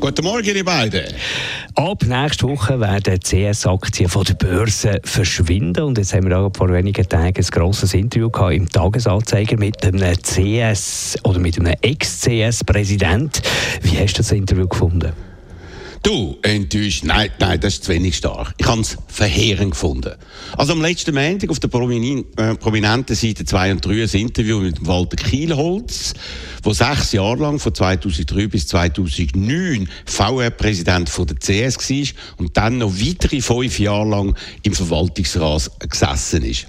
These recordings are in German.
Guten Morgen, ihr beiden. Ab nächste Woche werden CS-Aktien von der Börse verschwinden. Und jetzt haben wir auch vor wenigen Tagen ein grosses Interview gehabt im Tagesanzeiger mit einem CS oder mit einem Ex-CS-Präsident. Wie hast du das Interview gefunden? Du, enttäuscht? Nein, nein, das ist zu wenig stark. Ich habe es verheerend gefunden. Also am letzten Montag auf der Promin äh, prominenten Seite 2 und 3 ein Interview mit Walter Kielholz, der sechs Jahre lang, von 2003 bis 2009, VR-Präsident der CS war und dann noch weitere fünf Jahre lang im Verwaltungsrat gesessen ist.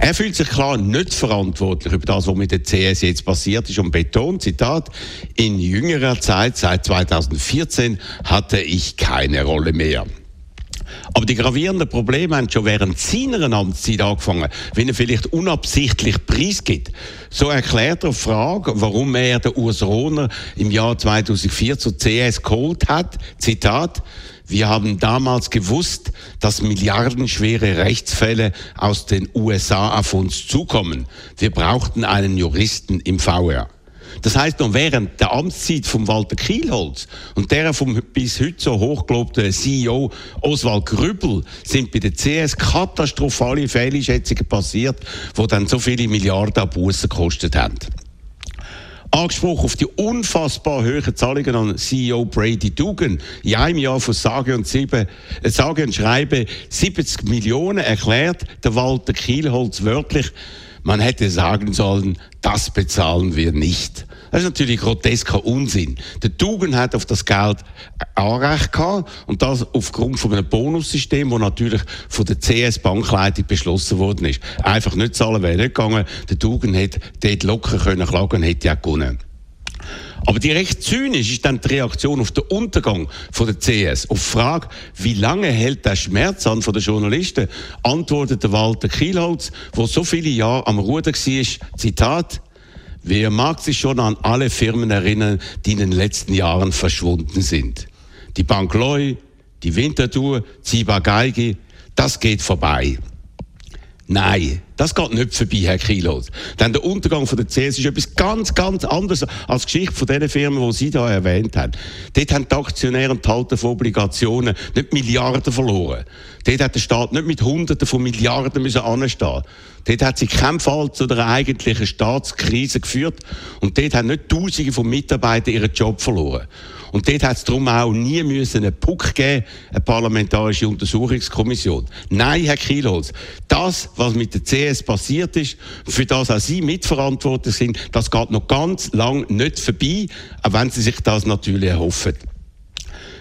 Er fühlt sich klar nicht verantwortlich über das, was mit der CS jetzt passiert ist und betont, Zitat, in jüngerer Zeit, seit 2014, hatte ich keine Rolle mehr. Aber die gravierenden Probleme haben schon während seiner Amtszeit angefangen, wenn er vielleicht unabsichtlich preisgibt. So erklärt er die Frage, warum er den Urs Rohner im Jahr 2004 zur CS geholt hat. Zitat, wir haben damals gewusst, dass milliardenschwere Rechtsfälle aus den USA auf uns zukommen. Wir brauchten einen Juristen im VR. Das heißt, noch während der Amtszeit von Walter Kielholz und der vom bis heute so hochgelobten CEO Oswald Grübel sind bei der CS katastrophale Fehleinschätzungen passiert, wo dann so viele Milliarden an Bussen gekostet haben. Angesprochen auf die unfassbar hohen Zahlungen an CEO Brady Dugan. In einem Jahr von sage und, sieben, äh, sage und schreibe 70 Millionen erklärt der Walter Kielholz wörtlich, man hätte sagen sollen, das bezahlen wir nicht. Das ist natürlich grotesker Unsinn. Der Dugan hat auf das Geld Anrecht gehabt und das aufgrund von einem Bonussystem, das natürlich von der CS Bankleitung beschlossen worden ist. Einfach nicht zahlen wäre nicht gegangen. Der Dugan hätte dort locker können klagen hätte ja gewonnen. Aber die recht zynisch ist dann die Reaktion auf den Untergang von der CS. Auf die Frage, wie lange hält der Schmerz an von den Journalisten, antwortete Walter Kielholz, der so viele Jahre am Ruder war, Zitat, Wer mag sich schon an alle Firmen erinnern, die in den letzten Jahren verschwunden sind? Die Bank Loy, die Winterthur, Ziba Geige, das geht vorbei. Nein, das geht nicht vorbei, Herr Kilos. Denn der Untergang von der CS ist etwas ganz, ganz anderes als die Geschichte von den Firmen, die Sie da erwähnt haben. Dort haben die Aktionäre und die Halter von Obligationen nicht Milliarden verloren. Dort hat der Staat nicht mit Hunderten von Milliarden müssen anstehen. Dort hat sich kein Fall zu einer eigentlichen Staatskrise geführt. Und dort haben nicht Tausende von Mitarbeitern ihren Job verloren. Und dort hat es darum auch nie müssen einen Puck geben, eine parlamentarische Untersuchungskommission. Nein, Herr Kielholz, das, was mit der CS passiert ist, für das auch Sie mitverantwortlich sind, das geht noch ganz lang nicht vorbei, auch wenn Sie sich das natürlich erhoffen.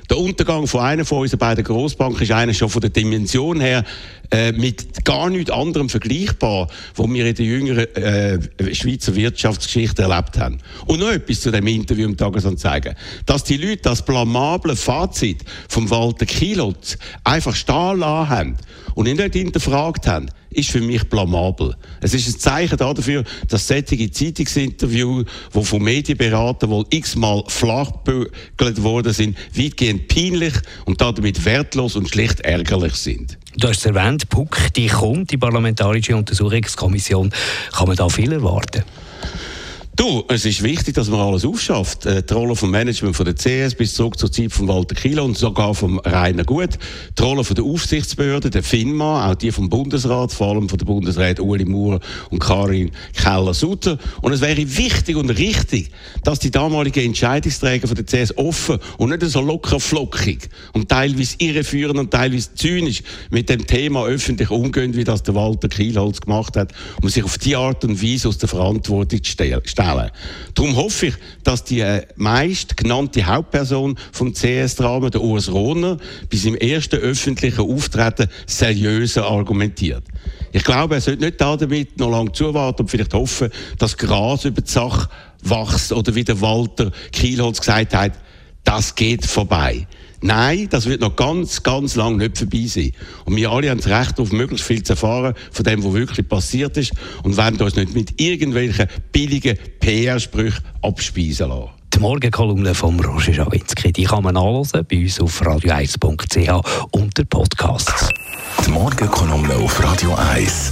Der Untergang von einer von unseren beiden Grossbanken ist einer schon von der Dimension her äh, mit gar nichts anderem vergleichbar, was wir in der jüngeren äh, Schweizer Wirtschaftsgeschichte erlebt haben. Und noch etwas zu dem Interview im Tagesanzeiger. Dass die Leute das blamable Fazit vom Walter Kielotz einfach stehen lassen haben und ihn nicht hinterfragt haben, ist für mich blamabel. Es ist ein Zeichen dafür, dass solche Zeitungsinterviews, die von Medienberatern wohl x-mal flachbügelt worden sind, weitgehend peinlich und damit wertlos und schlicht ärgerlich sind. Du hast es erwähnt, PUC, die kommt, die Parlamentarische Untersuchungskommission. Kann man da viel erwarten? Du, es ist wichtig, dass man alles aufschafft. Äh, die Rolle vom Management von der CS bis zurück zur Zeit von Walter Kilo und sogar vom Rainer Gut. Die Rolle von der Aufsichtsbehörde, der FINMA, auch die vom Bundesrat, vor allem von der Bundesrat Uli Maurer und Karin Keller-Sutter. Und es wäre wichtig und richtig, dass die damaligen Entscheidungsträger von der CS offen und nicht so locker flockig und teilweise irreführend und teilweise zynisch mit dem Thema öffentlich umgehen, wie das der Walter Kielholz gemacht hat, um sich auf die Art und Weise aus der Verantwortung zu stellen stellen. Darum hoffe ich, dass die äh, meist genannte Hauptperson vom CS-Drama, der Urs Rohner, bis im ersten öffentlichen Auftreten seriöser argumentiert. Ich glaube, er sollte nicht damit noch lange zuwarten und vielleicht hoffen, dass Gras über die Sache wächst oder wie der Walter Kielholz gesagt hat, das geht vorbei. Nein, das wird noch ganz, ganz lang nicht vorbei sein. Und wir alle haben das Recht auf möglichst viel zu erfahren von dem, was wirklich passiert ist und werden uns nicht mit irgendwelchen billigen PR-Sprüchen abspeisen lassen. Die Morgenkolumne von Roger Schawinski, die kann man anhören bei uns auf radio1.ch unter Podcasts. Die Morgenkolumne auf Radio 1.